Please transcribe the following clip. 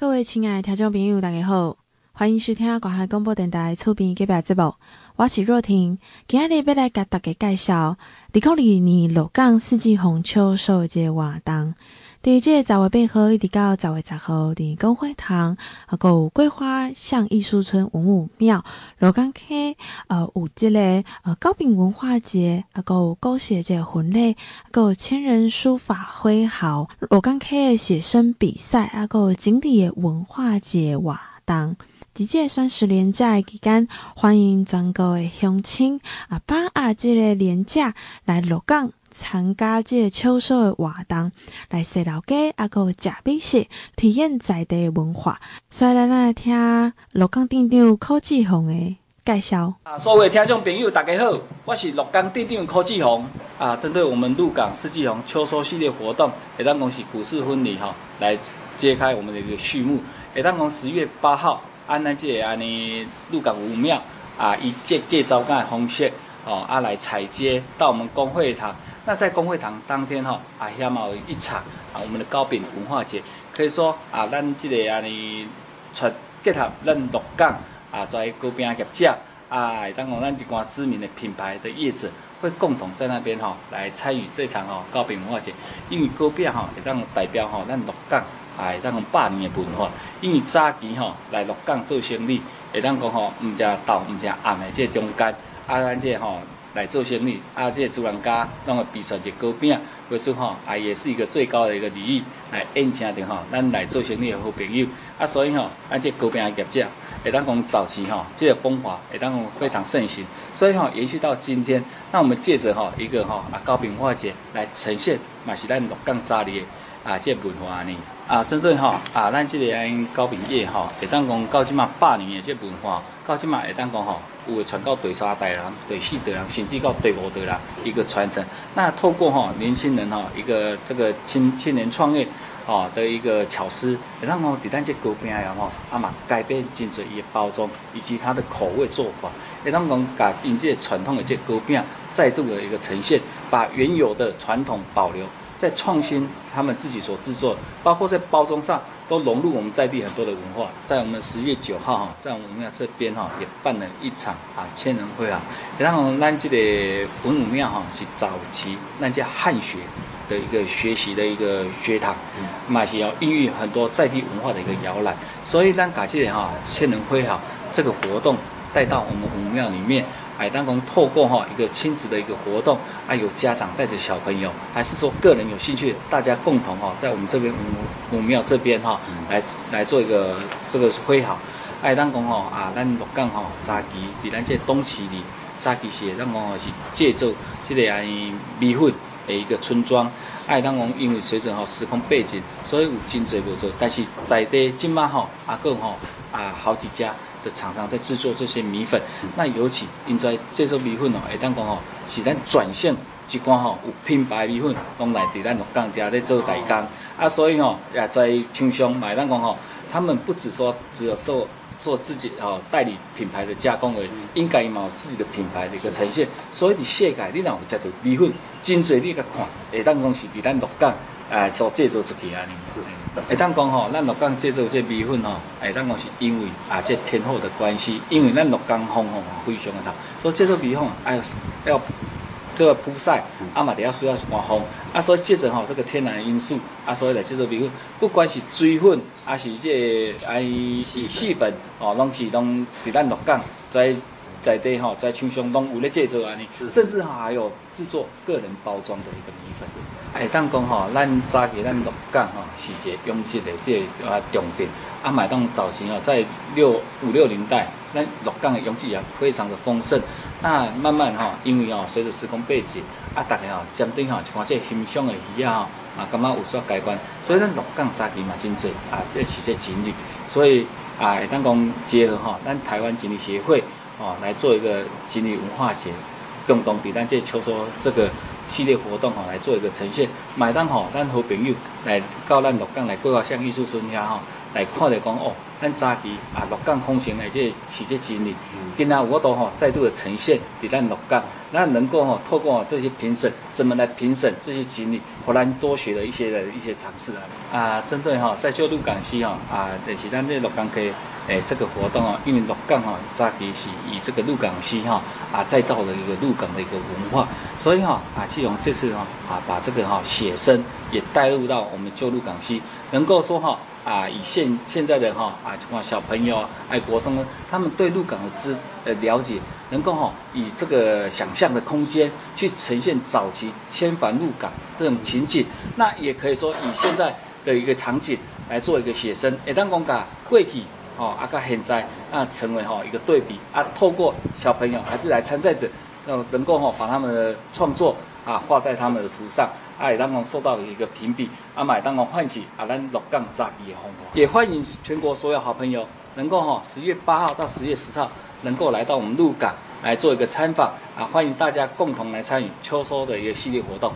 各位亲爱的听众朋友，大家好，欢迎收听广海广播电台出品的特别节目，我是若婷。今日要来给大家介绍二零二二年鹿港四季红秋收节活动。第一届十月八号一直到十月十号，伫公会堂啊，还有桂花巷艺术村文武庙，鹿港溪呃有这个呃高饼文化节，啊，还有高写这个婚礼，还有千人书法挥毫，鹿港溪的写生比赛，啊，还有锦鲤文化节活动。这届双十连假期间，欢迎全国的乡亲啊，把握这个连假来鹿港。参加这个秋收的活动，来踅老街，啊，个食美食，体验在地的文化。所以咱来听鹿港镇长柯志宏的介绍。啊，所有听众朋友，大家好，我是鹿港镇长柯志宏。啊，针对我们鹿港四季红秋收系列活动，也当讲是股市婚礼哈，来揭开我们的一个序幕。也当讲十月八号，按咱这个安尼鹿港武庙啊，以这介绍个方式哦，啊来采接到我们工会堂。那在公会堂当天哈，啊，遐嘛有一场啊，我们的高饼文化节，可以说啊，咱这个安尼，全结合咱鹿港啊，在高饼业者啊，当讲咱一寡知名的品牌的业者，会共同在那边哈来参与这场哈高屏文化节，因为高饼吼会当代表吼咱鹿港啊，会当讲百年的文化，因为早期吼来鹿港做生意，会当讲吼唔只到唔食暗的这中间，啊，咱这吼。来做生意，啊，这个主人家弄个比赛就高饼，或是吼啊，也是一个最高的一个礼遇，来宴请的吼，咱来做生意的好朋友，啊，所以吼，咱这高饼业者，会当讲早期吼，这个风华会当讲非常盛行，所以吼，延续到今天，那我们借着吼一个吼啊高屏文化节来呈现，嘛是咱鹿港早年的啊这个文化呢，啊，针对吼啊，咱这个高屏业吼，会当讲到即满百年的这个文化，到即满会当讲吼。会传到第三代人、第四代人，甚至到第五代人一个传承。那透过哈年轻人哈一个这个青青年创业啊的一个巧思，然后第三届高屏然后啊嘛改变真济伊个包装以及它的口味做法，然后讲把引这传统的这高屏再度的一个呈现，把原有的传统保留。在创新他们自己所制作，包括在包装上都融入我们在地很多的文化。在我们十月九号哈，在我们庙这边哈也办了一场啊千人会啊，然后咱这个文武庙哈是早期那叫汉学的一个学习的一个学堂，嘛是要孕育很多在地文化的一个摇篮。所以咱把这个哈千人会哈这个活动带到我们武庙里面。哎，当中透过哈一个亲子的一个活动，啊，有家长带着小朋友，还是说个人有兴趣，大家共同哈在我们这边武武庙这边哈来来做一个这个挥毫。爱，当讲哈啊，咱鹿港吼早期伫咱这东市里早期是当讲是借助这个啊米粉的一个村庄。爱，当讲因为随着哈时空背景，所以有真侪无错，但是在地今嘛哈阿个吼啊好几家。的厂商在制作这些米粉，那尤其因在这些米粉哦，会当讲哦，是咱转向一寡吼有品牌米粉，拢来伫咱鹿港家咧做代工啊，所以吼也在厂商买当讲吼，他们不止说只有做做自己哦代理品牌的加工而已，应该嘛有自己的品牌的一个呈现。所以你世界你若有食到米粉，真济你甲看，会当讲是伫咱鹿港哎所制作出去安尼。会当讲吼，咱鹿港制作这米粉吼，会当讲是因为啊，这天候的关系，因为咱鹿港风吼非常的大，所以制作米粉哎要这个曝晒，啊嘛得要需要刮风，啊所以借着吼这个天然的因素，啊所以来制作米粉，不管是水粉，还是这哎细粉，哦，拢是拢伫咱鹿港在在地吼在厂商拢有咧制作安尼，甚至还有制作个人包装的一个米粉。哎，当讲吼，咱早期咱鹿港吼是一个拥挤的这个啊重点，啊，买当早期哦，在六五六年代，咱鹿港的拥挤也非常的丰盛。那慢慢吼，因为哦，随着时空背景，啊，大家吼针对吼一款这欣赏的鱼啊，啊，感觉有所改观。所以咱鹿港早期嘛真济啊，这是这锦里，所以啊，当讲结合吼，咱台湾锦里协会哦来做一个锦鲤文化节，共同伫咱这秋收这个。系列活动哈，来做一个呈现。买单哈，咱好朋友来到咱鹿港来过个像艺术村遐吼，来看着讲哦，咱早期啊鹿港风情的这个奇迹经历，今仔有法度吼再度的呈现伫咱鹿港，那能够吼透过这些评审，怎么来评审这些经历，互咱多学了一些的一些尝试啊。啊，针对哈在旧鹿港区哈啊，就是咱这鹿港可以。诶，这个活动啊，因为鹿港哈早期是以这个鹿港区哈啊再造的一个鹿港的一个文化，所以哈啊，季鸿这次哈啊把这个哈写生也带入到我们旧鹿港区，能够说哈啊啊以现现在的哈啊这小朋友爱国生他们对鹿港的知呃了解，能够哈以这个想象的空间去呈现早期迁返鹿港这种情景，那也可以说以现在的一个场景来做一个写生，诶，当讲噶过去。哦，啊，个现在啊，成为哈一个对比啊，透过小朋友还是来参赛者，呃，能够哈把他们的创作啊画在他们的图上，啊，也当中受到一个评比，啊，买当中唤起啊，咱鹿港炸鸡的风。也欢迎全国所有好朋友能够哈十月八号到十月十号能够来到我们鹿港来做一个参访啊，欢迎大家共同来参与秋收的一个系列活动。